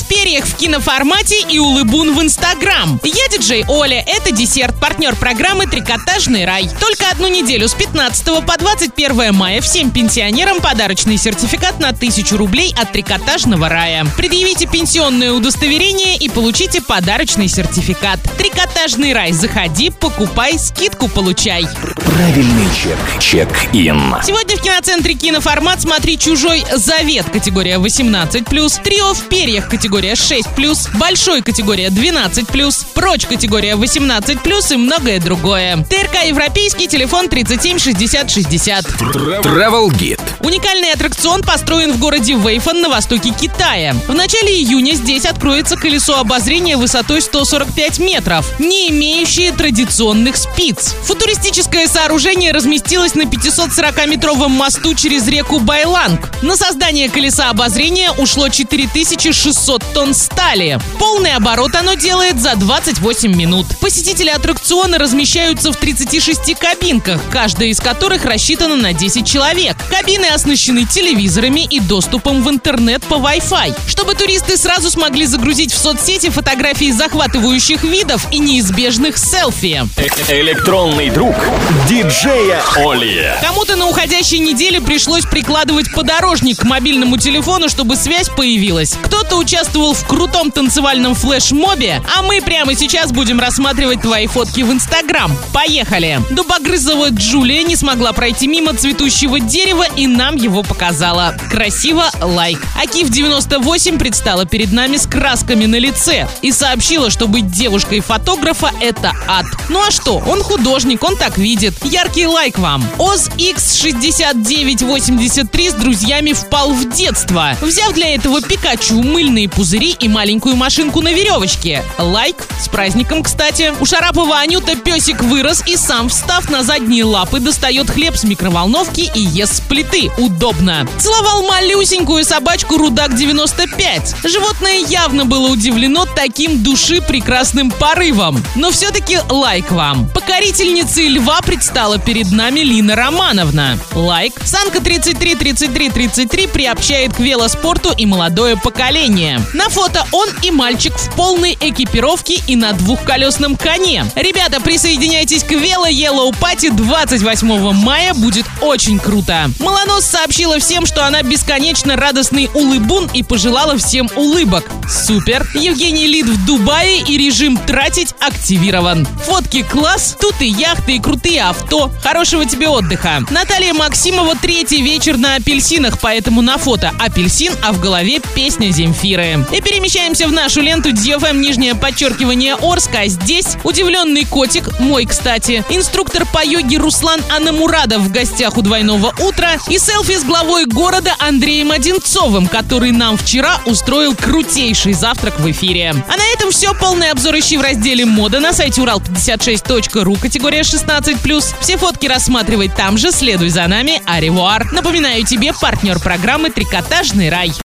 в перьях в киноформате и улыбун в Инстаграм. Я диджей Оля, это десерт, партнер программы «Трикотажный рай». Только одну неделю с 15 по 21 мая всем пенсионерам подарочный сертификат на 1000 рублей от «Трикотажного рая». Предъявите пенсионное удостоверение и получите подарочный сертификат. «Трикотажный рай». Заходи, покупай, скидку получай. Правильный чек. Чек-ин. Сегодня в киноцентре киноформат «Смотри чужой завет» категория 18+, трио в перьях категория 6+, большой категория 12+, прочь категория 18+, и многое другое. ТРК «Европейский», телефон 37 60 60. Travel Guide. Уникальный аттракцион построен в городе Вейфан на востоке Китая. В начале июня здесь откроется колесо обозрения высотой 145 метров, не имеющее традиционных спиц. Футуристическое сооружение разместилось на 540-метровом мосту через реку Байланг. На создание колеса обозрения ушло 4600 тонн стали. Полный оборот оно делает за 28 минут. Посетители аттракциона размещаются в 36 кабинках, каждая из которых рассчитана на 10 человек. Кабины оснащены телевизорами и доступом в интернет по Wi-Fi, чтобы туристы сразу смогли загрузить в соцсети фотографии захватывающих видов и неизбежных селфи. Электронный друг диджея Оли. Кому-то на уходящей неделе пришлось прикладывать подорожник к мобильному телефону, чтобы связь появилась. Кто-то участвовал в крутом танцевальном флешмобе, а мы прямо сейчас будем рассматривать твои фотки в Инстаграм. Поехали! Дубогрызова Джулия не смогла пройти мимо цветущего дерева и нам его показала. Красиво, лайк. Акив 98 предстала перед нами с красками на лице и сообщила, что быть девушкой фотографа – это ад. Ну а что, он художник, он так видит. Яркий лайк вам. Оз X6983 с друзьями впал в детство, взяв для этого Пикачу, мыльные пузыри и маленькую машинку на веревочке. Лайк. С праздником, кстати. У Шарапова Анюта песик вырос и сам, встав на задние лапы, достает хлеб с микроволновки и ест с плиты. Удобно. Целовал малюсенькую собачку Рудак 95. Животное явно было удивлено таким души прекрасным порывом. Но все-таки лайк вам. Покорительницей льва предстала перед нами Лина Романовна. Лайк. Санка 33 33 33 приобщает к велоспорту и молодое поколение. На фото он и мальчик в полной экипировке и на двухколесном коне. Ребята, присоединяйтесь к вело Yellow Party 28 мая. Будет очень круто. Малонос сообщила всем, что она бесконечно радостный улыбун и пожелала всем улыбок. Супер! Евгений Лид в Дубае и режим тратить активирован. Фотки класс, тут и яхты, и крутые авто. Хорошего тебе отдыха. Наталья Максимова третий вечер на апельсинах, поэтому на фото апельсин, а в голове песня Земфиры. И перемещаемся в нашу ленту DFM нижнее подчеркивание Орска. Здесь удивленный котик, мой, кстати, инструктор по йоге Руслан Анамурадов в гостях у двойного утра и селфи с главой города Андреем Одинцовым, который нам вчера устроил крутейший завтрак в эфире. А на этом все. Полный обзор ищи в разделе мода на сайте урал56.ру, категория 16+. Все фотки рассматривай там же, следуй за нами. Аривуар. Напоминаю тебе, партнер программы «Трикотажный рай».